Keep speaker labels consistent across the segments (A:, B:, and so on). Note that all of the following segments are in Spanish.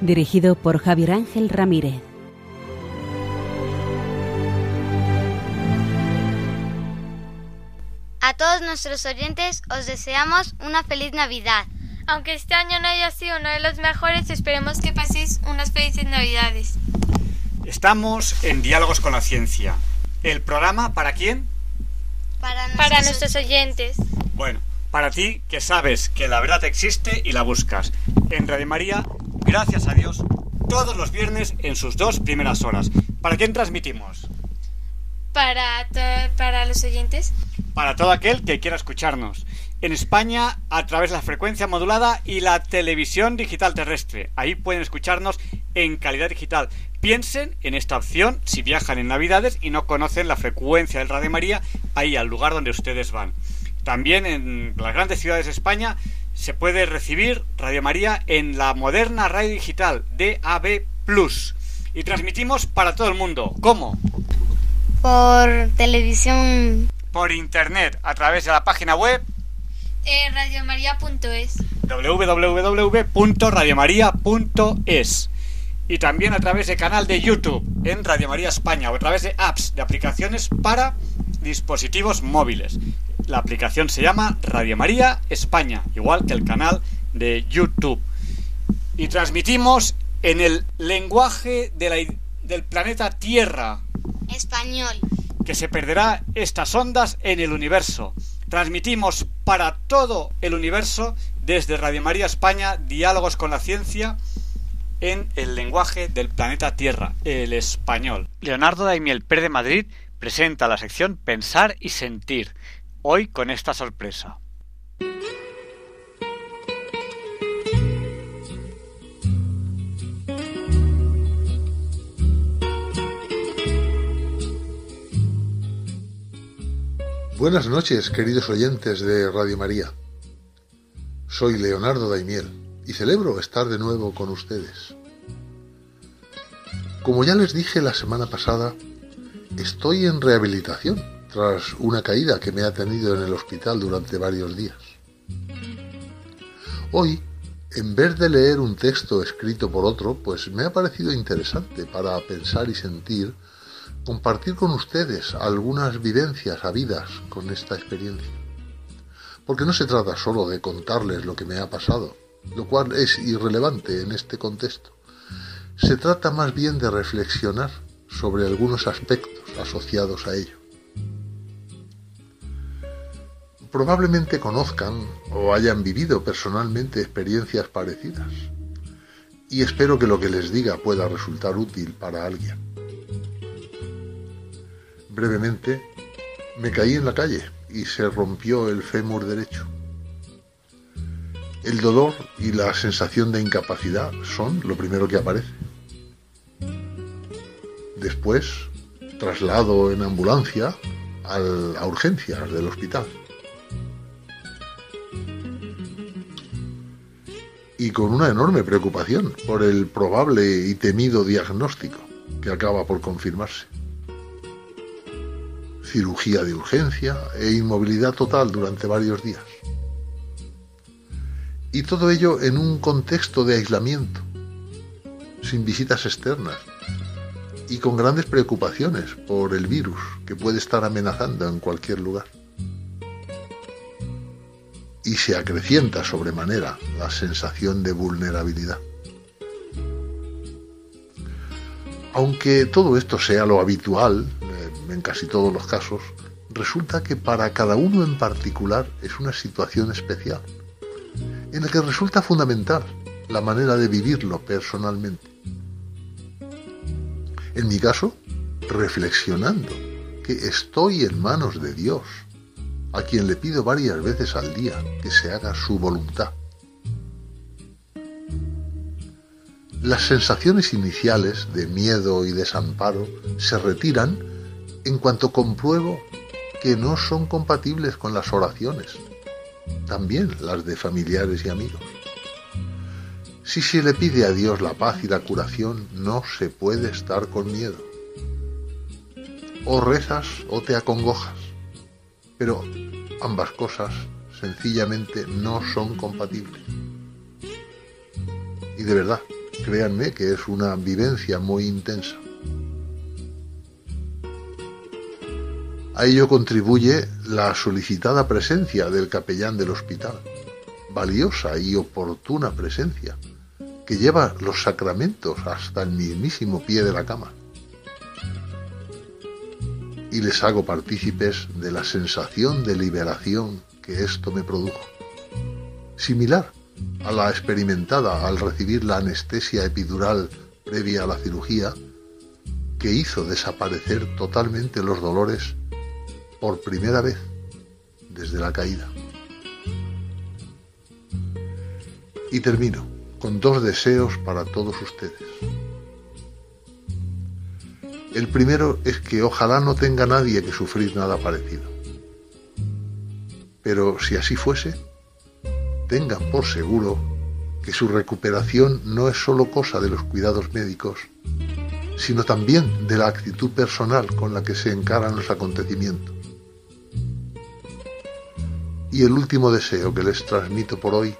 A: Dirigido por Javier Ángel Ramírez.
B: A todos nuestros oyentes os deseamos una feliz Navidad.
C: Aunque este año no haya sido uno de los mejores, esperemos que paséis unas felices Navidades.
D: Estamos en Diálogos con la Ciencia. ¿El programa para quién?
B: Para,
C: Para nuestros oyentes.
D: Bueno, para ti que sabes que la verdad existe y la buscas. En Radio María, gracias a Dios, todos los viernes en sus dos primeras horas. ¿Para quién transmitimos?
C: Para, para los oyentes.
D: Para todo aquel que quiera escucharnos. En España, a través de la frecuencia modulada y la televisión digital terrestre. Ahí pueden escucharnos en calidad digital. Piensen en esta opción si viajan en Navidades y no conocen la frecuencia del Radio María, ahí al lugar donde ustedes van. También en las grandes ciudades de España se puede recibir Radio María en la moderna radio digital DAB Plus. Y transmitimos para todo el mundo. ¿Cómo?
B: Por televisión.
D: Por internet, a través de la página web
C: Eh, radiomaria.es.
D: www.radiomaria.es y también a través del canal de YouTube en Radio María España o a través de apps de aplicaciones para dispositivos móviles. La aplicación se llama Radio María España, igual que el canal de YouTube. Y transmitimos en el lenguaje de la- del planeta Tierra,
B: Español.
D: que se perderá estas ondas en el universo. Transmitimos para todo el universo desde Radio María España diálogos con la ciencia en el lenguaje del planeta Tierra, el español. Leonardo Daimiel Pérez de Madrid presenta la sección Pensar y Sentir, hoy con esta sorpresa.
E: Buenas noches, queridos oyentes de Radio María. Soy Leonardo Daimiel y celebro estar de nuevo con ustedes. Como ya les dije la semana pasada, estoy en rehabilitación tras una caída que me ha tenido en el hospital durante varios días. Hoy, en vez de leer un texto escrito por otro, pues me ha parecido interesante para pensar y sentir compartir con ustedes algunas vivencias habidas con esta experiencia. Porque no se trata solo de contarles lo que me ha pasado, lo cual es irrelevante en este contexto. Se trata más bien de reflexionar sobre algunos aspectos asociados a ello. Probablemente conozcan o hayan vivido personalmente experiencias parecidas. Y espero que lo que les diga pueda resultar útil para alguien. Brevemente, me caí en la calle y se rompió el fémur derecho. El dolor y la sensación de incapacidad son lo primero que aparece. Después, traslado en ambulancia a urgencias del hospital. Y con una enorme preocupación por el probable y temido diagnóstico que acaba por confirmarse cirugía de urgencia e inmovilidad total durante varios días. Y todo ello en un contexto de aislamiento, sin visitas externas y con grandes preocupaciones por el virus que puede estar amenazando en cualquier lugar. Y se acrecienta sobremanera la sensación de vulnerabilidad. Aunque todo esto sea lo habitual, eh, en casi todos los casos, resulta que para cada uno en particular es una situación especial, en la que resulta fundamental la manera de vivirlo personalmente. En mi caso, reflexionando que estoy en manos de Dios, a quien le pido varias veces al día que se haga su voluntad. Las sensaciones iniciales de miedo y desamparo se retiran en cuanto compruebo que no son compatibles con las oraciones, también las de familiares y amigos. Si se le pide a Dios la paz y la curación, no se puede estar con miedo. O rezas o te acongojas, pero ambas cosas sencillamente no son compatibles. Y de verdad, créanme que es una vivencia muy intensa. A ello contribuye la solicitada presencia del capellán del hospital, valiosa y oportuna presencia, que lleva los sacramentos hasta el mismísimo pie de la cama. Y les hago partícipes de la sensación de liberación que esto me produjo. Similar a la experimentada al recibir la anestesia epidural previa a la cirugía, que hizo desaparecer totalmente los dolores por primera vez desde la caída. Y termino con dos deseos para todos ustedes. El primero es que ojalá no tenga nadie que sufrir nada parecido. Pero si así fuese, tengan por seguro que su recuperación no es solo cosa de los cuidados médicos, sino también de la actitud personal con la que se encaran los acontecimientos. Y el último deseo que les transmito por hoy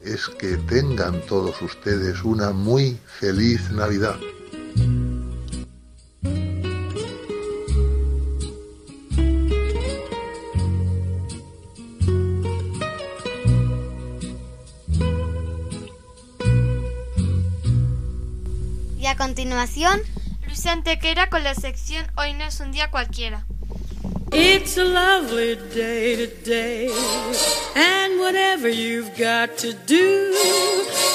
E: es que tengan todos ustedes una muy feliz Navidad.
B: Y a continuación,
C: Luis Antequera con la sección Hoy no es un día cualquiera.
F: It's a lovely day today, and whatever you've got to do,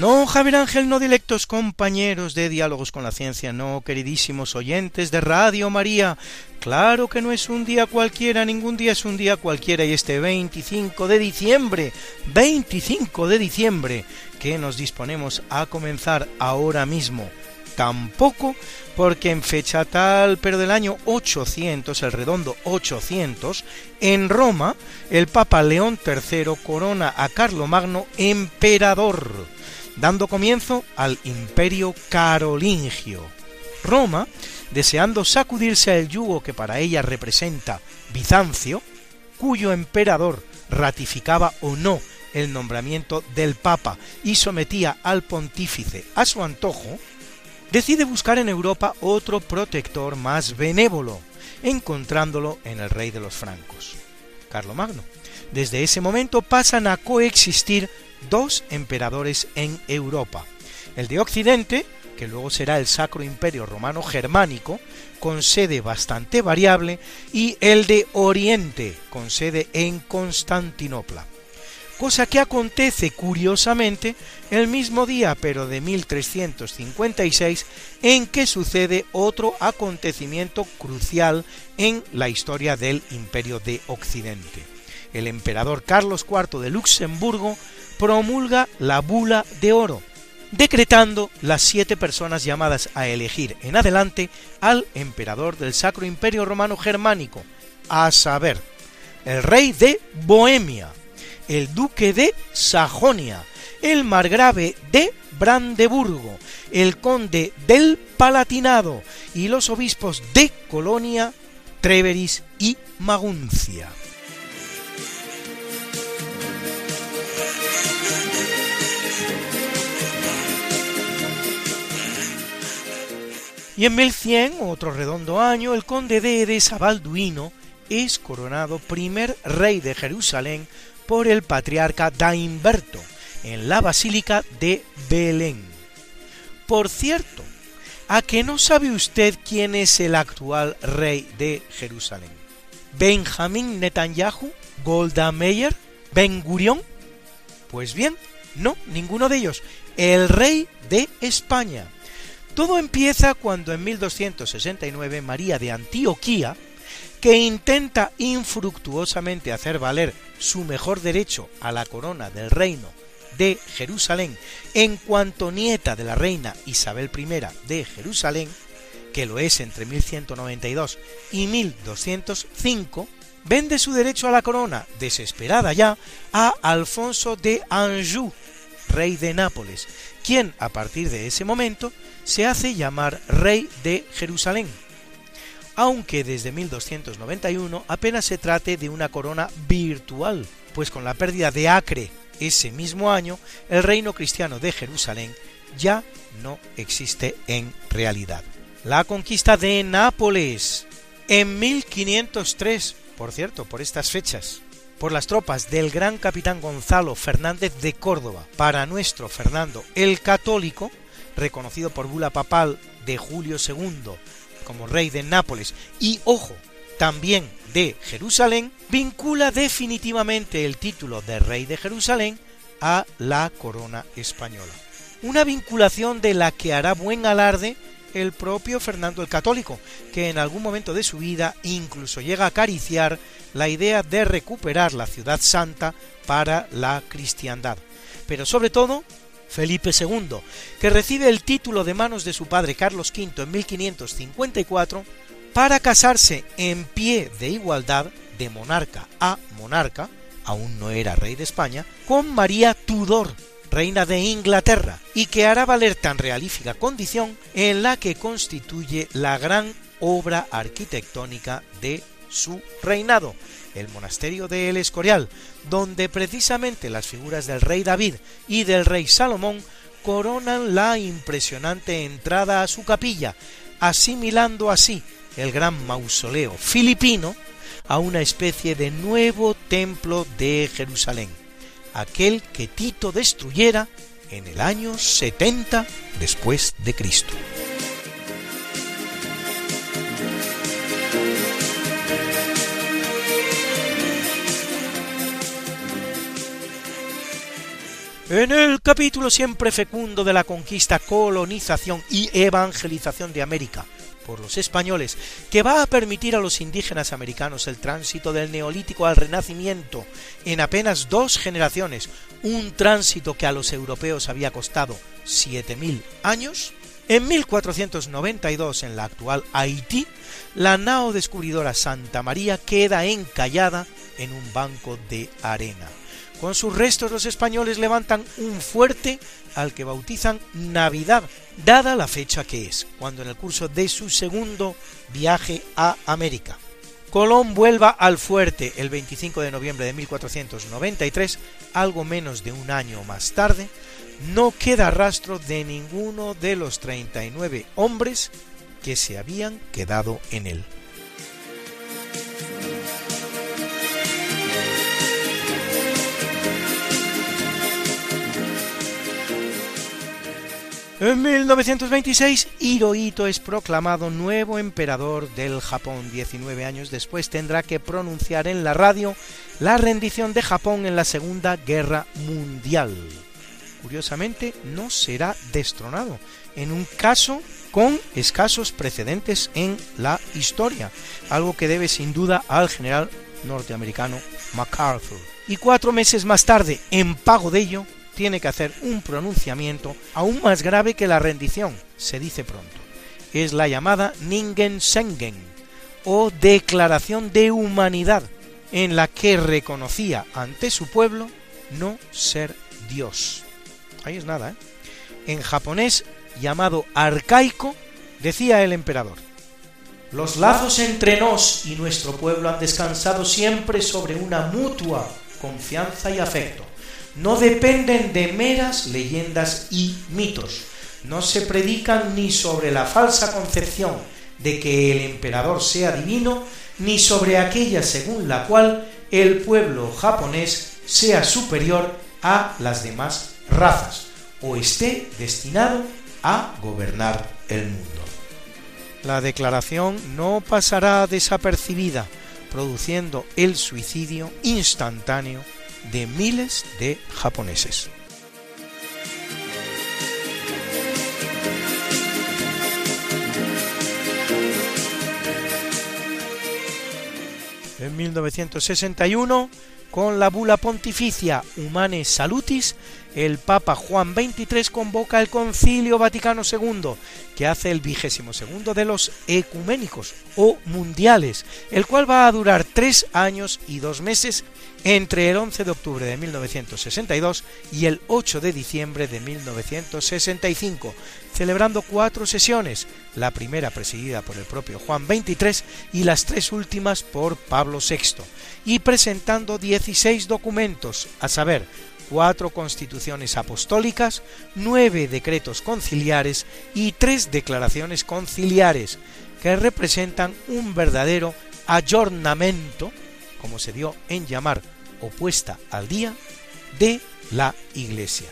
G: No, Javier Ángel, no directos compañeros de Diálogos con la Ciencia, no, queridísimos oyentes de Radio María. Claro que no es un día cualquiera, ningún día es un día cualquiera y este 25 de diciembre, 25 de diciembre, que nos disponemos a comenzar ahora mismo. Tampoco porque en fecha tal, pero del año 800, el redondo 800, en Roma, el Papa León III corona a Carlomagno emperador dando comienzo al imperio carolingio. Roma, deseando sacudirse el yugo que para ella representa Bizancio, cuyo emperador ratificaba o no el nombramiento del Papa y sometía al pontífice a su antojo, decide buscar en Europa otro protector más benévolo, encontrándolo en el rey de los francos, Carlomagno. Desde ese momento pasan a coexistir dos emperadores en Europa. El de Occidente, que luego será el Sacro Imperio Romano Germánico, con sede bastante variable, y el de Oriente, con sede en Constantinopla. Cosa que acontece curiosamente el mismo día, pero de 1356, en que sucede otro acontecimiento crucial en la historia del Imperio de Occidente. El emperador Carlos IV de Luxemburgo promulga la bula de oro, decretando las siete personas llamadas a elegir en adelante al emperador del Sacro Imperio Romano Germánico, a saber, el rey de Bohemia, el duque de Sajonia, el margrave de Brandeburgo, el conde del Palatinado y los obispos de Colonia, Treveris y Maguncia. Y en 1100, otro redondo año, el conde de Edesa Balduino es coronado primer rey de Jerusalén por el patriarca Daimberto, en la Basílica de Belén. Por cierto, ¿a que no sabe usted quién es el actual rey de Jerusalén? ¿Benjamín Netanyahu? ¿Golda Meir? ¿Ben Gurión? Pues bien, no, ninguno de ellos. El rey de España. Todo empieza cuando en 1269 María de Antioquía, que intenta infructuosamente hacer valer su mejor derecho a la corona del reino de Jerusalén en cuanto nieta de la reina Isabel I de Jerusalén, que lo es entre 1192 y 1205, vende su derecho a la corona, desesperada ya, a Alfonso de Anjou, rey de Nápoles, quien a partir de ese momento se hace llamar rey de Jerusalén, aunque desde 1291 apenas se trate de una corona virtual, pues con la pérdida de Acre ese mismo año, el reino cristiano de Jerusalén ya no existe en realidad. La conquista de Nápoles en 1503, por cierto, por estas fechas, por las tropas del gran capitán Gonzalo Fernández de Córdoba para nuestro Fernando el Católico, reconocido por bula papal de Julio II como rey de Nápoles y, ojo, también de Jerusalén, vincula definitivamente el título de rey de Jerusalén a la corona española. Una vinculación de la que hará buen alarde el propio Fernando el Católico, que en algún momento de su vida incluso llega a acariciar la idea de recuperar la ciudad santa para la cristiandad. Pero sobre todo, Felipe II, que recibe el título de manos de su padre Carlos V en 1554 para casarse en pie de igualdad de monarca a monarca, aún no era rey de España, con María Tudor, reina de Inglaterra, y que hará valer tan realífica condición en la que constituye la gran obra arquitectónica de su reinado, el monasterio de El Escorial, donde precisamente las figuras del rey David y del rey Salomón coronan la impresionante entrada a su capilla, asimilando así el gran mausoleo filipino a una especie de nuevo templo de Jerusalén, aquel que Tito destruyera en el año 70 después de Cristo. En el capítulo siempre fecundo de la conquista, colonización y evangelización de América por los españoles, que va a permitir a los indígenas americanos el tránsito del neolítico al renacimiento en apenas dos generaciones, un tránsito que a los europeos había costado 7.000 años, en 1492 en la actual Haití, la nao descubridora Santa María queda encallada en un banco de arena. Con sus restos los españoles levantan un fuerte al que bautizan Navidad, dada la fecha que es, cuando en el curso de su segundo viaje a América. Colón vuelva al fuerte el 25 de noviembre de 1493, algo menos de un año más tarde, no queda rastro de ninguno de los 39 hombres que se habían quedado en él. En 1926, Hirohito es proclamado nuevo emperador del Japón. 19 años después tendrá que pronunciar en la radio la rendición de Japón en la Segunda Guerra Mundial. Curiosamente, no será destronado, en un caso con escasos precedentes en la historia, algo que debe sin duda al general norteamericano MacArthur. Y cuatro meses más tarde, en pago de ello, tiene que hacer un pronunciamiento aún más grave que la rendición, se dice pronto. Es la llamada Ningen Sengen, o Declaración de Humanidad, en la que reconocía ante su pueblo no ser Dios. Ahí es nada, ¿eh? En japonés, llamado arcaico, decía el emperador, los lazos entre nos y nuestro pueblo han descansado siempre sobre una mutua confianza y afecto no dependen de meras leyendas y mitos, no se predican ni sobre la falsa concepción de que el emperador sea divino, ni sobre aquella según la cual el pueblo japonés sea superior
H: a las demás razas o esté destinado a gobernar el mundo. La declaración no pasará desapercibida, produciendo el suicidio instantáneo de miles de japoneses. En 1961, con la bula pontificia Humane Salutis, el Papa Juan XXIII convoca el Concilio Vaticano II, que hace el vigésimo segundo de los ecuménicos o mundiales, el cual va a durar tres años y dos meses entre el 11 de octubre de 1962 y el 8 de diciembre de 1965, celebrando cuatro sesiones, la primera presidida por el propio Juan XXIII y las tres últimas por Pablo VI, y presentando 16 documentos, a saber, cuatro constituciones apostólicas, nueve decretos conciliares y tres declaraciones conciliares, que representan un verdadero ayornamento, como se dio en llamar opuesta al día, de la Iglesia.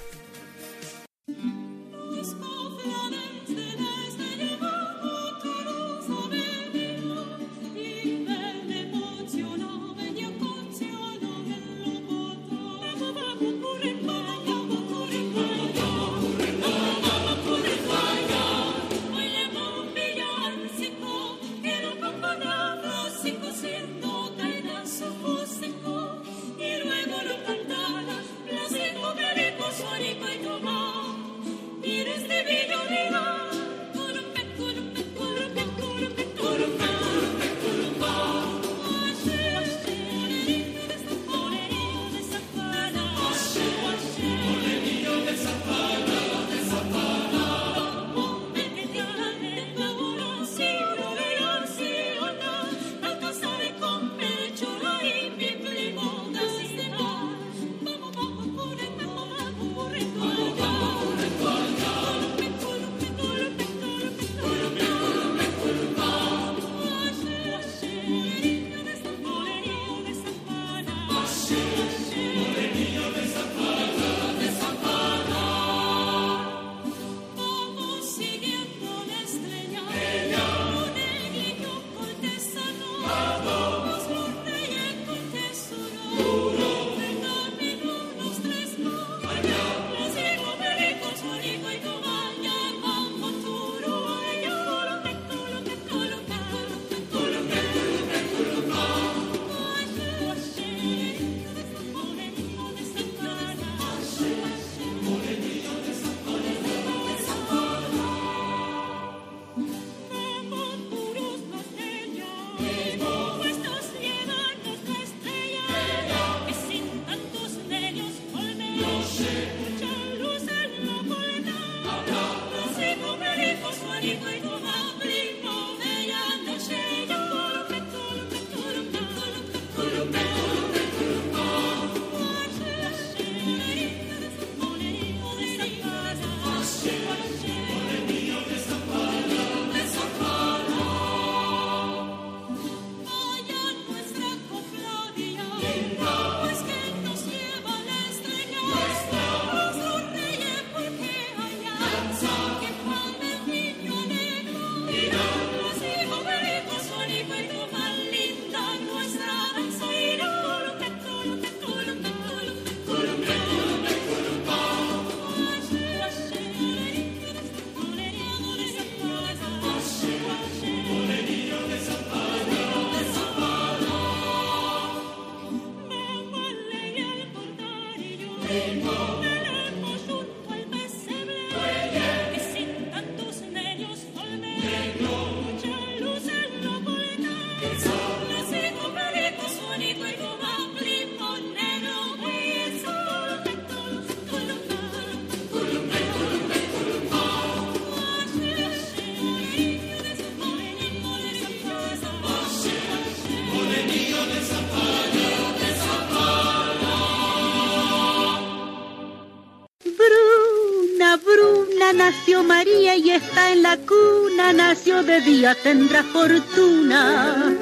I: Nació María y está en la cuna, nació de día, tendrá fortuna,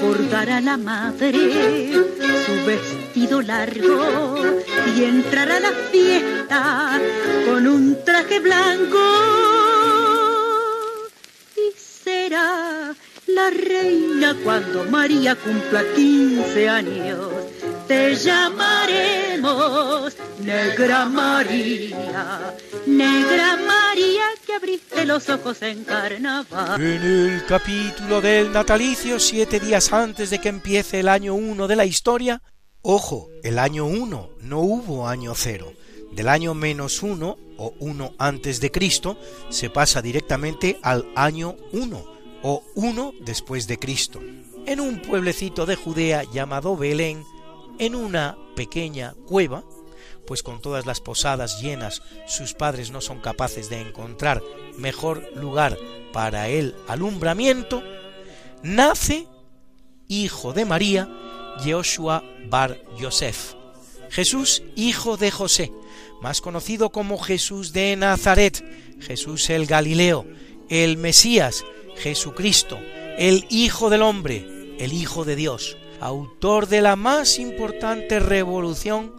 I: por dar a la madre su vestido
F: largo y entrar a la fiesta con un traje blanco. Y será la reina cuando María cumpla 15 años. Te Negra María, Negra María que abriste los ojos en carnaval.
G: En el capítulo del natalicio, siete días antes de que empiece el año uno de la historia, ojo, el año uno, no hubo año cero. Del año menos uno, o uno antes de Cristo, se pasa directamente al año uno, o uno después de Cristo. En un pueblecito de Judea llamado Belén, en una pequeña cueva, pues con todas las posadas llenas sus padres no son capaces de encontrar mejor lugar para el alumbramiento, nace, hijo de María, Joshua Bar Yosef, Jesús hijo de José, más conocido como Jesús de Nazaret, Jesús el Galileo, el Mesías, Jesucristo, el Hijo del Hombre, el Hijo de Dios, autor de la más importante revolución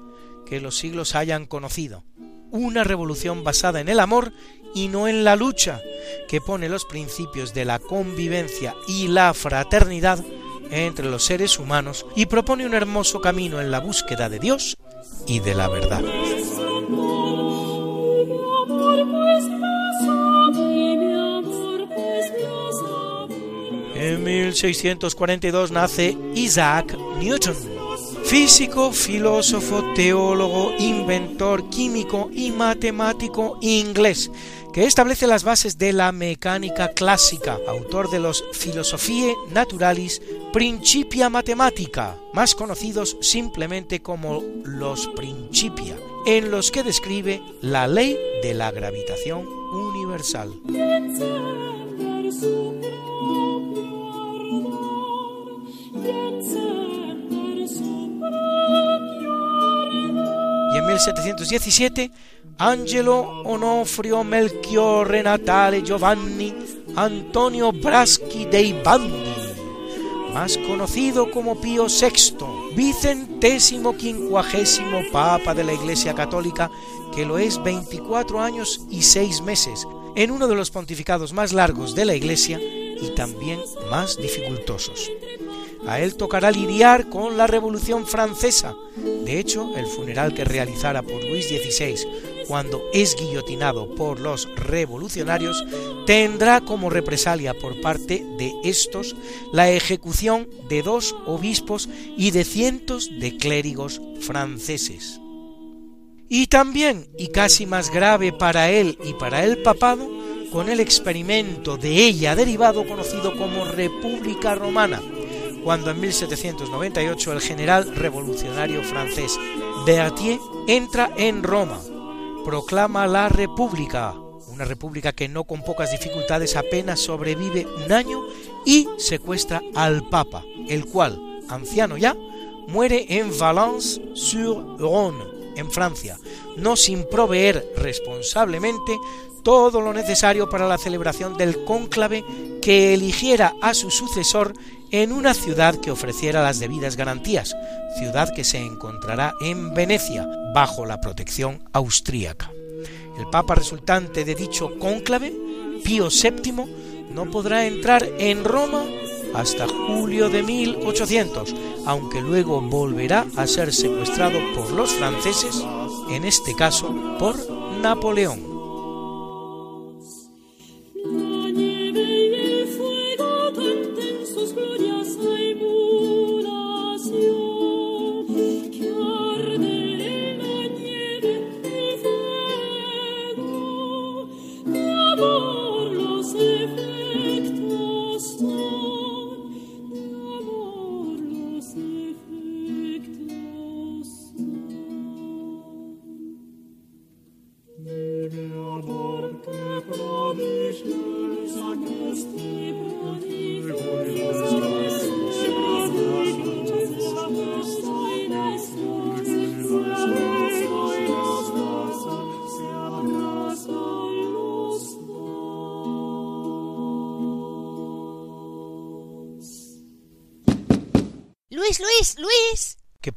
G: que los siglos hayan conocido. Una revolución basada en el amor y no en la lucha, que pone los principios de la convivencia y la fraternidad entre los seres humanos y propone un hermoso camino en la búsqueda de Dios y de la verdad. En 1642 nace Isaac Newton, físico, filósofo, teólogo, inventor, químico y matemático inglés, que establece las bases de la mecánica clásica, autor de los Philosophiae Naturalis Principia Mathematica, más conocidos simplemente como los Principia, en los que describe la ley de la gravitación universal. En 1717, Angelo Onofrio Melchiorre Natale Giovanni Antonio Braschi dei Bandi, más conocido como Pío VI, vicentésimo quincuagésimo Papa de la Iglesia Católica, que lo es 24 años y 6 meses, en uno de los pontificados más largos de la Iglesia y también más dificultosos. A él tocará lidiar con la Revolución Francesa. De hecho, el funeral que realizara por Luis XVI cuando es guillotinado por los revolucionarios tendrá como represalia por parte de estos la ejecución de dos obispos y de cientos de clérigos franceses. Y también, y casi más grave para él y para el papado, con el experimento de ella derivado conocido como República Romana, cuando en 1798 el general revolucionario francés Berthier entra en Roma, proclama la República, una república que no con pocas dificultades apenas sobrevive un año y secuestra al Papa, el cual, anciano ya, muere en Valence-sur-Rhône, en Francia, no sin proveer responsablemente todo lo necesario para la celebración del cónclave que eligiera a su sucesor en una ciudad que ofreciera las debidas garantías, ciudad que se encontrará en Venecia, bajo la protección austríaca. El papa resultante de dicho cónclave, Pío VII, no podrá entrar en Roma hasta julio de 1800, aunque luego volverá a ser secuestrado por los franceses, en este caso por Napoleón.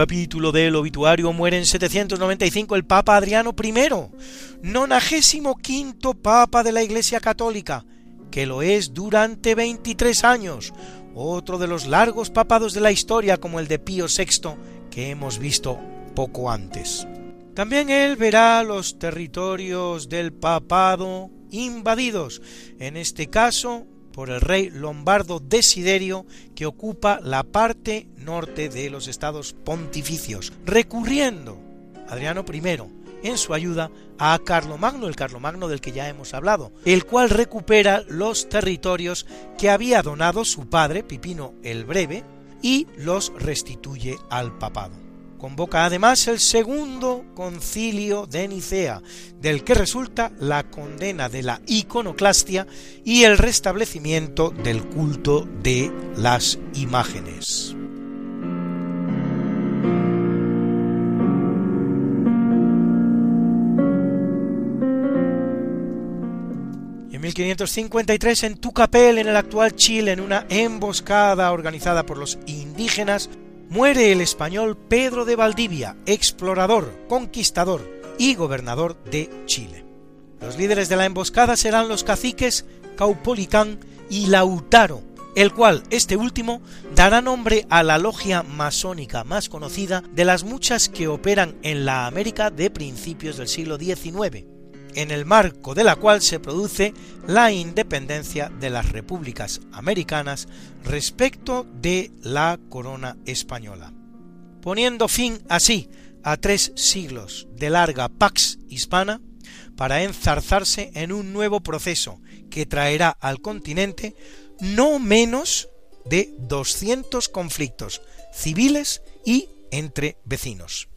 G: Capítulo del obituario muere en 795 el Papa Adriano I, nonagésimo quinto Papa de la Iglesia Católica, que lo es durante 23 años, otro de los largos papados de la historia como el de Pío VI que hemos visto poco antes. También él verá los territorios del papado invadidos, en este caso por el rey lombardo Desiderio que ocupa la parte norte de los estados pontificios, recurriendo Adriano I en su ayuda a Carlomagno, el Carlomagno del que ya hemos hablado, el cual recupera los territorios que había donado su padre, Pipino el Breve, y los restituye al papado. Convoca además el segundo concilio de Nicea, del que resulta la condena de la iconoclastia y el restablecimiento del culto de las imágenes. En 1553 en Tucapel, en el actual Chile, en una emboscada organizada por los indígenas, muere el español Pedro de Valdivia, explorador, conquistador y gobernador de Chile. Los líderes de la emboscada serán los caciques Caupolicán y Lautaro, el cual, este último, dará nombre a la logia masónica más conocida de las muchas que operan en la América de principios del siglo XIX, en el marco de la cual se produce la independencia de las repúblicas americanas respecto de la corona española, poniendo fin así a tres siglos de larga pax hispana para enzarzarse en un nuevo proceso que traerá al continente no menos de 200 conflictos civiles y entre vecinos.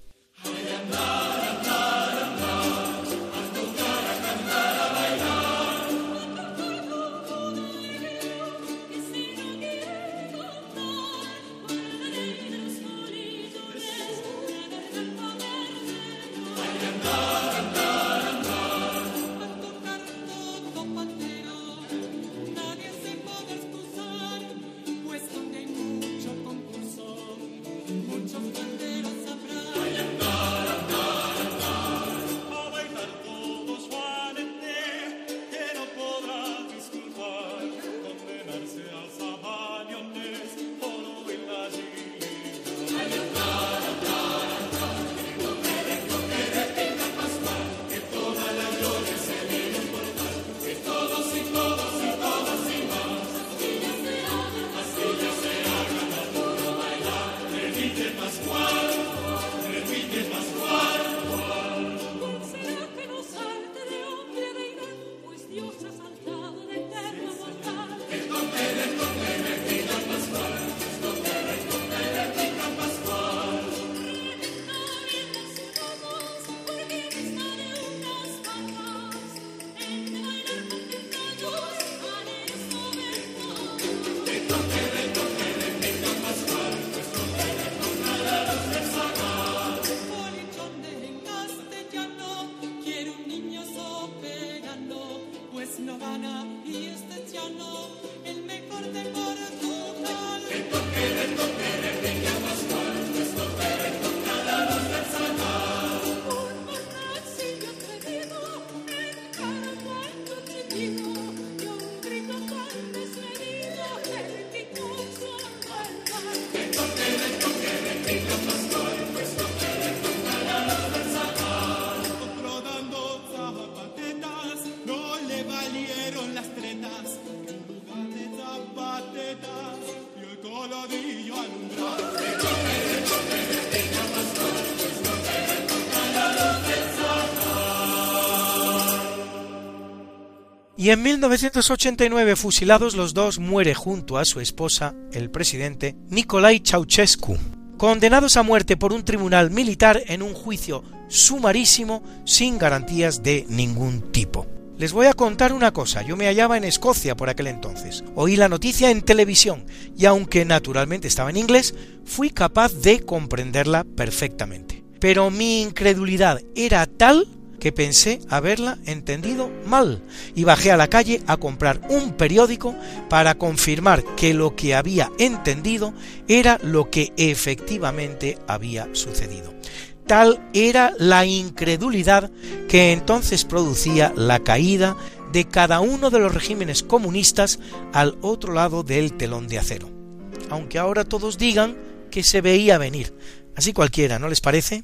G: Y en 1989, fusilados los dos, muere junto a su esposa, el presidente Nicolai Ceausescu, condenados a muerte por un tribunal militar en un juicio sumarísimo sin garantías de ningún tipo. Les voy a contar una cosa, yo me hallaba en Escocia por aquel entonces, oí la noticia en televisión y aunque naturalmente estaba en inglés, fui capaz de comprenderla perfectamente. Pero mi incredulidad era tal que pensé haberla entendido mal y bajé a la calle a comprar un periódico para confirmar que lo que había entendido era lo que efectivamente había sucedido. Tal era la incredulidad que entonces producía la caída de cada uno de los regímenes comunistas al otro lado del telón de acero. Aunque ahora todos digan que se veía venir. Así cualquiera, ¿no les parece?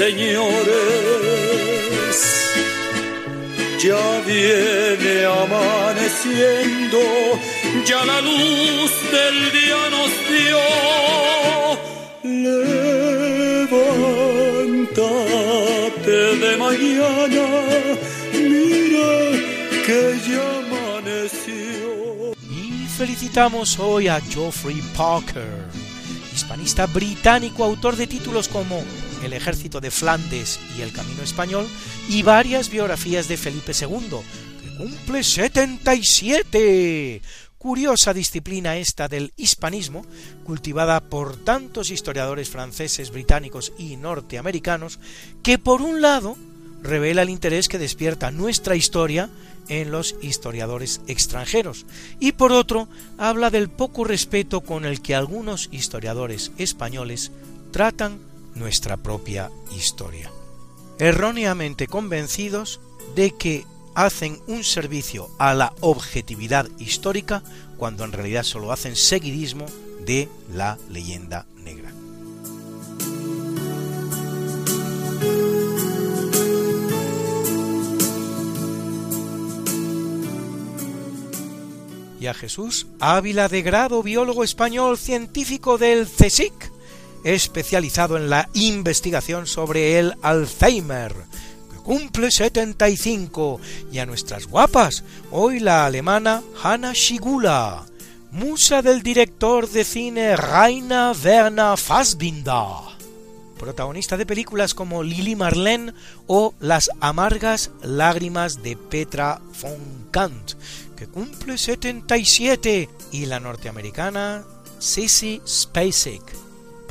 J: ruiseñores. Ya viene amaneciendo, ya la luz del día nos dio. Levántate de mañana, mira que ya amaneció.
G: Y felicitamos hoy a Geoffrey Parker hispanista británico, autor de títulos como El ejército de Flandes y El camino español, y varias biografías de Felipe II, que cumple 77. Curiosa disciplina esta del hispanismo, cultivada por tantos historiadores franceses, británicos y norteamericanos, que por un lado revela el interés que despierta nuestra historia en los historiadores extranjeros y por otro habla del poco respeto con el que algunos historiadores españoles tratan nuestra propia historia, erróneamente convencidos de que hacen un servicio a la objetividad histórica cuando en realidad solo hacen seguidismo de la leyenda negra. y a Jesús Ávila de Grado, biólogo español científico del CSIC, especializado en la investigación sobre el Alzheimer, que cumple 75, y a nuestras guapas, hoy la alemana Hanna Schigula, musa del director de cine Rainer Werner Fassbinder protagonista de películas como Lily Marlene o Las amargas lágrimas de Petra von Kant, que cumple 77, y la norteamericana Sissy Spacek,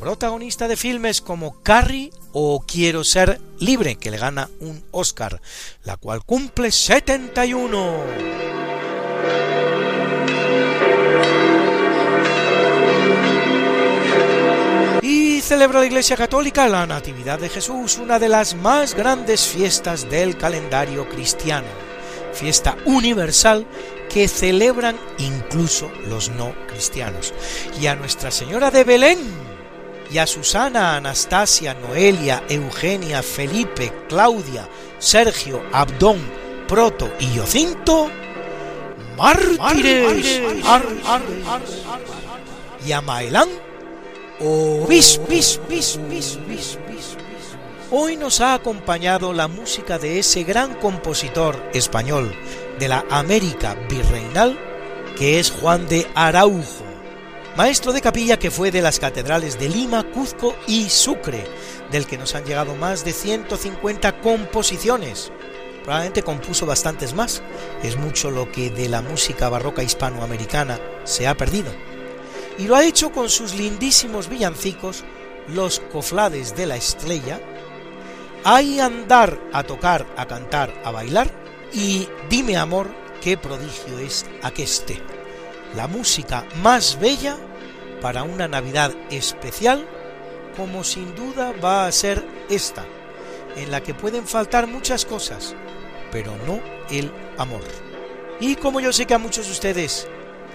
G: protagonista de filmes como Carrie o Quiero ser libre, que le gana un Oscar, la cual cumple 71. Y celebra la Iglesia Católica la Natividad de Jesús, una de las más grandes fiestas del calendario cristiano, fiesta universal que celebran incluso los no cristianos. Y a Nuestra Señora de Belén, y a Susana, Anastasia, Noelia, Eugenia, Felipe, Claudia, Sergio, Abdón, Proto y Yocinto, mártires, y a Maelán, bis, bis, bis, bis, bis, bis, hoy nos ha acompañado la música de ese gran compositor español de la América virreinal, que es Juan de Araujo, maestro de capilla que fue de las catedrales de Lima, Cuzco y Sucre, del que nos han llegado más de 150 composiciones. Probablemente compuso bastantes más, es mucho lo que de la música barroca hispanoamericana se ha perdido. Y lo ha hecho con sus lindísimos villancicos, los coflades de la estrella, hay andar a tocar, a cantar, a bailar, y dime amor, qué prodigio es aqueste, la música más bella para una Navidad especial, como sin duda va a ser esta, en la que pueden faltar muchas cosas, pero no el amor. Y como yo sé que a muchos de ustedes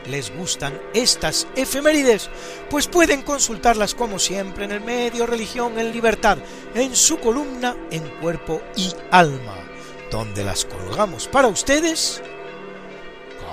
G: les gustan estas efemérides, pues pueden consultarlas como siempre en el medio Religión en Libertad, en su columna en Cuerpo y Alma, donde las colgamos para ustedes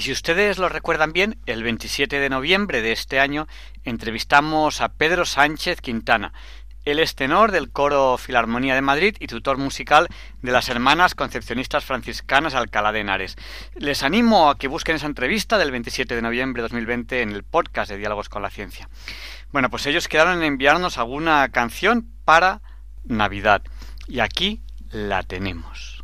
D: Y si ustedes lo recuerdan bien, el 27 de noviembre de este año entrevistamos a Pedro Sánchez Quintana. Él es tenor del Coro Filarmonía de Madrid y tutor musical de las Hermanas Concepcionistas Franciscanas Alcalá de Henares. Les animo a que busquen esa entrevista del 27 de noviembre de 2020 en el podcast de Diálogos con la Ciencia. Bueno, pues ellos quedaron en enviarnos alguna canción para Navidad. Y aquí la tenemos.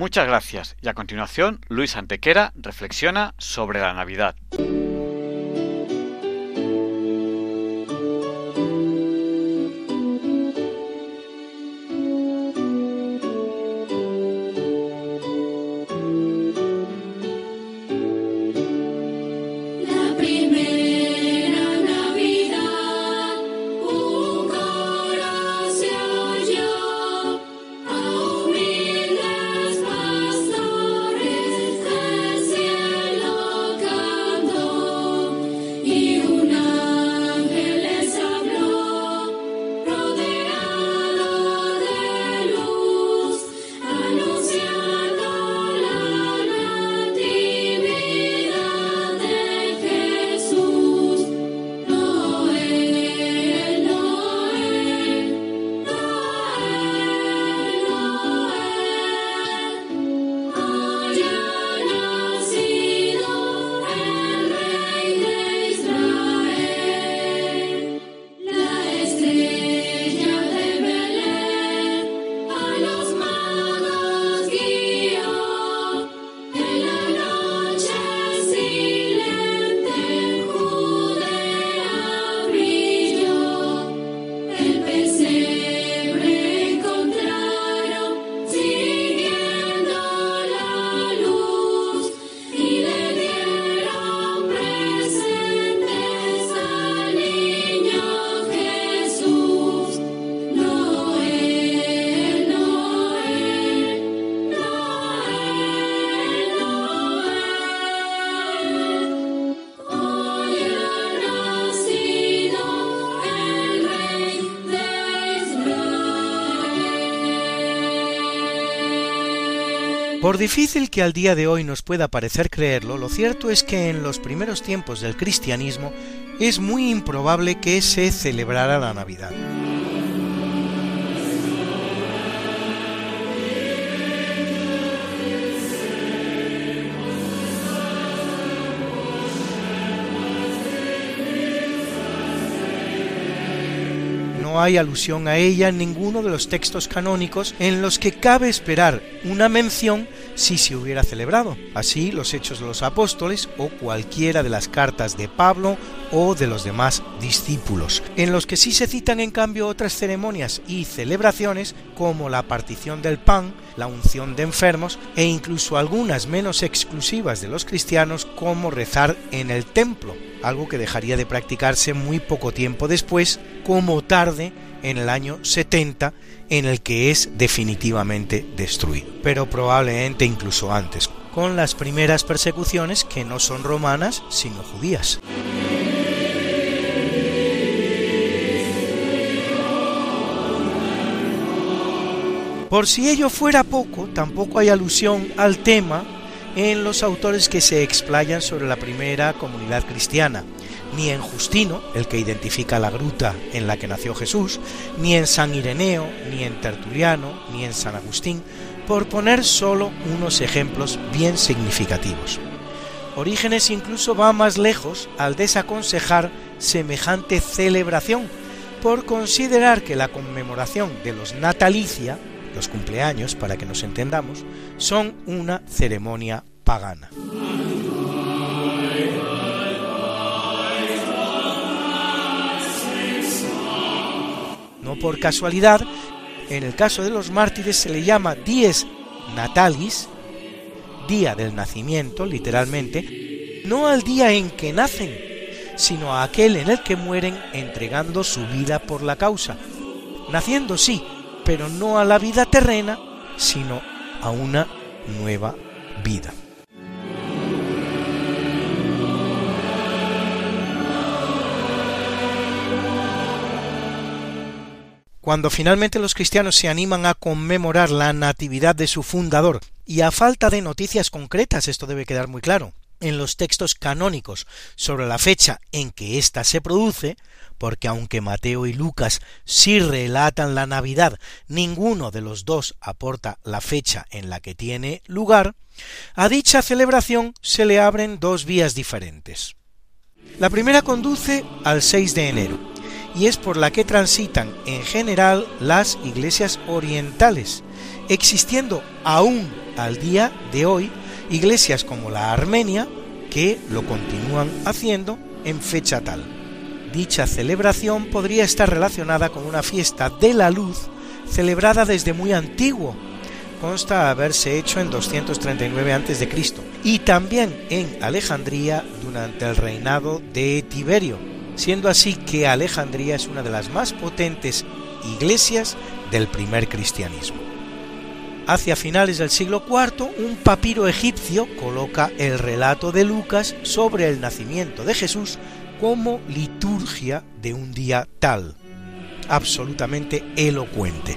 D: Muchas gracias. Y a continuación, Luis Antequera reflexiona sobre la Navidad.
G: Por difícil que al día de hoy nos pueda parecer creerlo, lo cierto es que en los primeros tiempos del cristianismo es muy improbable que se celebrara la Navidad. no hay alusión a ella en ninguno de los textos canónicos en los que cabe esperar una mención si se hubiera celebrado, así los Hechos de los Apóstoles o cualquiera de las cartas de Pablo o de los demás discípulos, en los que sí se citan en cambio otras ceremonias y celebraciones como la partición del pan, la unción de enfermos e incluso algunas menos exclusivas de los cristianos como rezar en el templo, algo que dejaría de practicarse muy poco tiempo después, como tarde en el año 70, en el que es definitivamente destruido, pero probablemente incluso antes, con las primeras persecuciones que no son romanas, sino judías. Por si ello fuera poco, tampoco hay alusión al tema en los autores que se explayan sobre la primera comunidad cristiana, ni en Justino, el que identifica la gruta en la que nació Jesús, ni en San Ireneo, ni en Tertuliano, ni en San Agustín, por poner solo unos ejemplos bien significativos. Orígenes incluso va más lejos al desaconsejar semejante celebración, por considerar que la conmemoración de los natalicia los cumpleaños, para que nos entendamos, son una ceremonia pagana. No por casualidad, en el caso de los mártires se le llama dies natalis, día del nacimiento, literalmente, no al día en que nacen, sino a aquel en el que mueren entregando su vida por la causa, naciendo sí, pero no a la vida terrena, sino a una nueva vida. Cuando finalmente los cristianos se animan a conmemorar la natividad de su fundador, y a falta de noticias concretas, esto debe quedar muy claro, en los textos canónicos sobre la fecha en que ésta se produce, porque aunque Mateo y Lucas sí relatan la Navidad, ninguno de los dos aporta la fecha en la que tiene lugar, a dicha celebración se le abren dos vías diferentes. La primera conduce al 6 de enero, y es por la que transitan en general las iglesias orientales, existiendo aún al día de hoy iglesias como la Armenia que lo continúan haciendo en fecha tal. Dicha celebración podría estar relacionada con una fiesta de la luz celebrada desde muy antiguo. Consta haberse hecho en 239 a.C. y también en Alejandría durante el reinado de Tiberio, siendo así que Alejandría es una de las más potentes iglesias del primer cristianismo. Hacia finales del siglo IV, un papiro egipcio coloca el relato de Lucas sobre el nacimiento de Jesús como liturgia de un día tal, absolutamente elocuente.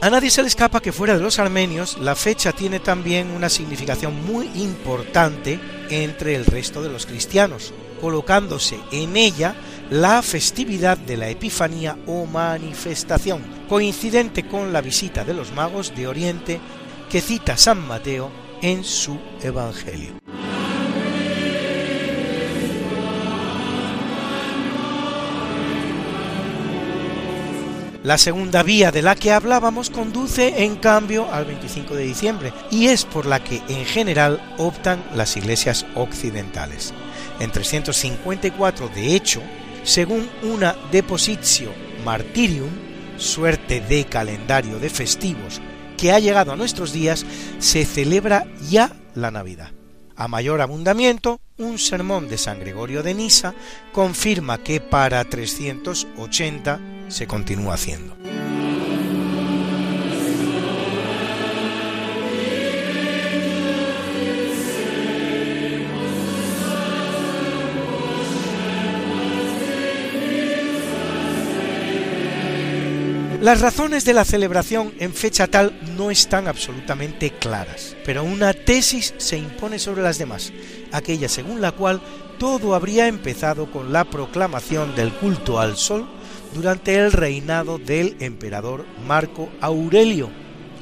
G: A nadie se le escapa que fuera de los armenios la fecha tiene también una significación muy importante entre el resto de los cristianos, colocándose en ella la festividad de la Epifanía o manifestación, coincidente con la visita de los magos de Oriente que cita San Mateo en su Evangelio. La segunda vía de la que hablábamos conduce en cambio al 25 de diciembre y es por la que en general optan las iglesias occidentales. En 354, de hecho, según una Depositio Martyrium, suerte de calendario de festivos que ha llegado a nuestros días, se celebra ya la Navidad. A mayor abundamiento, un sermón de San Gregorio de Nisa confirma que para 380 se continúa haciendo. Las razones de la celebración en fecha tal no están absolutamente claras, pero una tesis se impone sobre las demás, aquella según la cual todo habría empezado con la proclamación del culto al sol durante el reinado del emperador Marco Aurelio,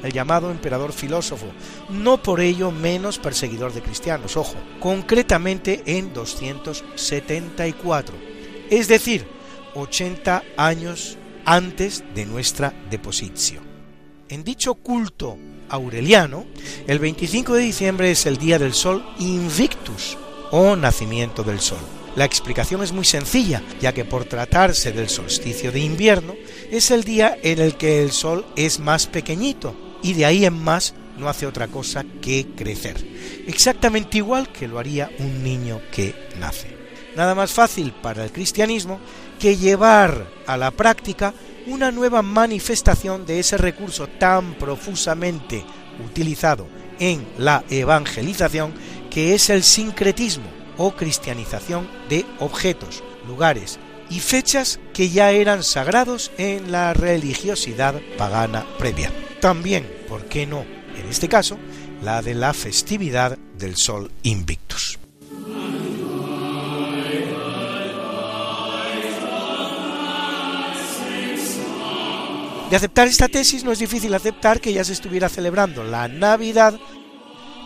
G: el llamado emperador filósofo, no por ello menos perseguidor de cristianos, ojo, concretamente en 274, es decir, 80 años antes de nuestra deposición. En dicho culto aureliano, el 25 de diciembre es el día del sol Invictus o nacimiento del sol. La explicación es muy sencilla, ya que por tratarse del solsticio de invierno, es el día en el que el sol es más pequeñito y de ahí en más no hace otra cosa que crecer, exactamente igual que lo haría un niño que nace. Nada más fácil para el cristianismo que llevar a la práctica una nueva manifestación de ese recurso tan profusamente utilizado en la evangelización que es el sincretismo o cristianización de objetos, lugares y fechas que ya eran sagrados en la religiosidad pagana previa. También, ¿por qué no? En este caso, la de la festividad del Sol Invictus. De aceptar esta tesis no es difícil aceptar que ya se estuviera celebrando la Navidad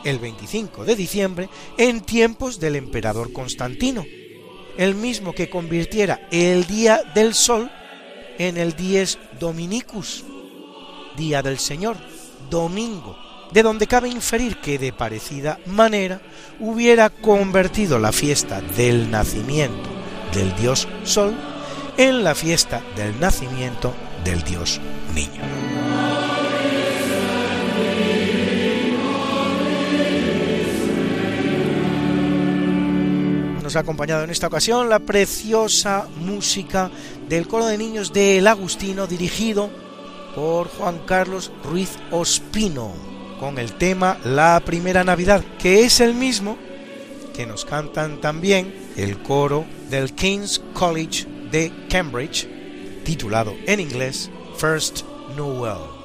G: el 25 de diciembre en tiempos del emperador Constantino, el mismo que convirtiera el día del sol en el dies dominicus, día del Señor, domingo, de donde cabe inferir que de parecida manera hubiera convertido la fiesta del nacimiento del dios sol en la fiesta del nacimiento del dios niño. Nos ha acompañado en esta ocasión la preciosa música del coro de niños de El Agustino dirigido por Juan Carlos Ruiz Ospino con el tema La Primera Navidad, que es el mismo que nos cantan también el coro del King's College de Cambridge titulado en inglés First Noel.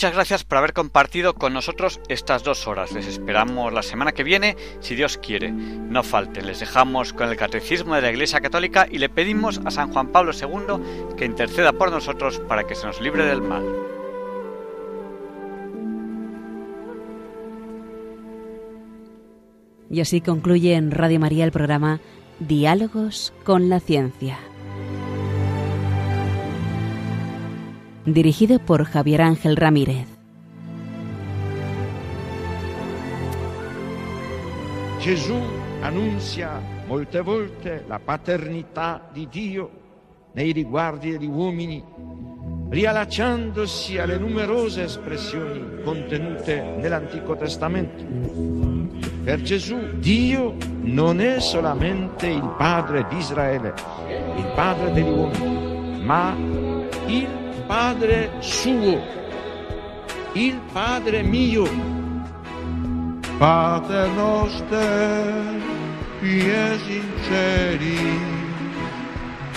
D: Muchas gracias por haber compartido con nosotros estas dos horas. Les esperamos la semana que viene, si Dios quiere. No falten, les dejamos con el Catecismo de la Iglesia Católica y le pedimos a San Juan Pablo II que interceda por nosotros para que se nos libre del mal.
A: Y así concluye en Radio María el programa Diálogos con la Ciencia. Dirigido por Javier Ángel Ramírez.
K: Gesù annuncia molte volte la paternità di Dio nei riguardi degli uomini, riallacciandosi alle numerose espressioni contenute nell'Antico Testamento. Per Gesù Dio non è solamente il Padre di Israele, il Padre degli uomini, ma il Padre suo, il Padre mio.
L: Pater noster, qui es in celi,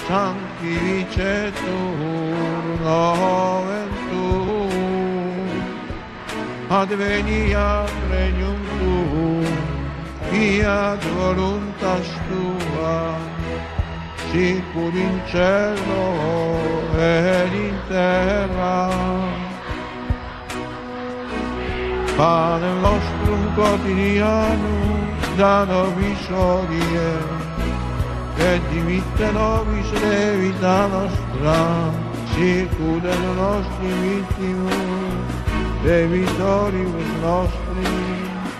L: sanctificetur nomen tuum, adveniat regnum tuum, fiat voluntas tua, sicuro in cielo ed in terra. Pane nostro quotidiano, da novi sorie, che dimitte nobis le vita nostra, sicuro i nostri vittimi, de vitoribus nostri,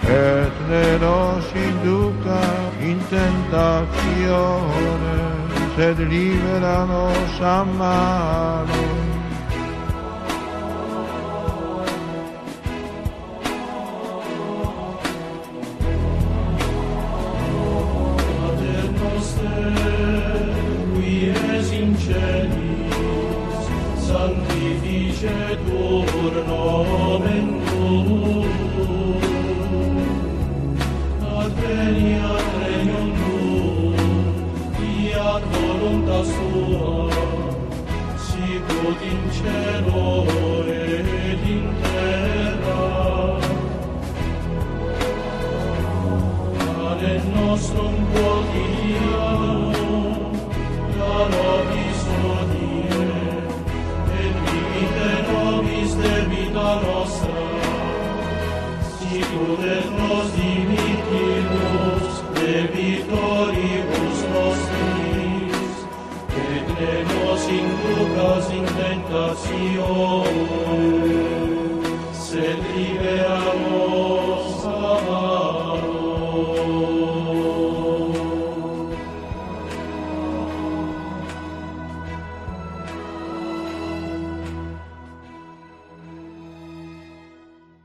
L: et ne nos induca in tentazione, sed libera nos a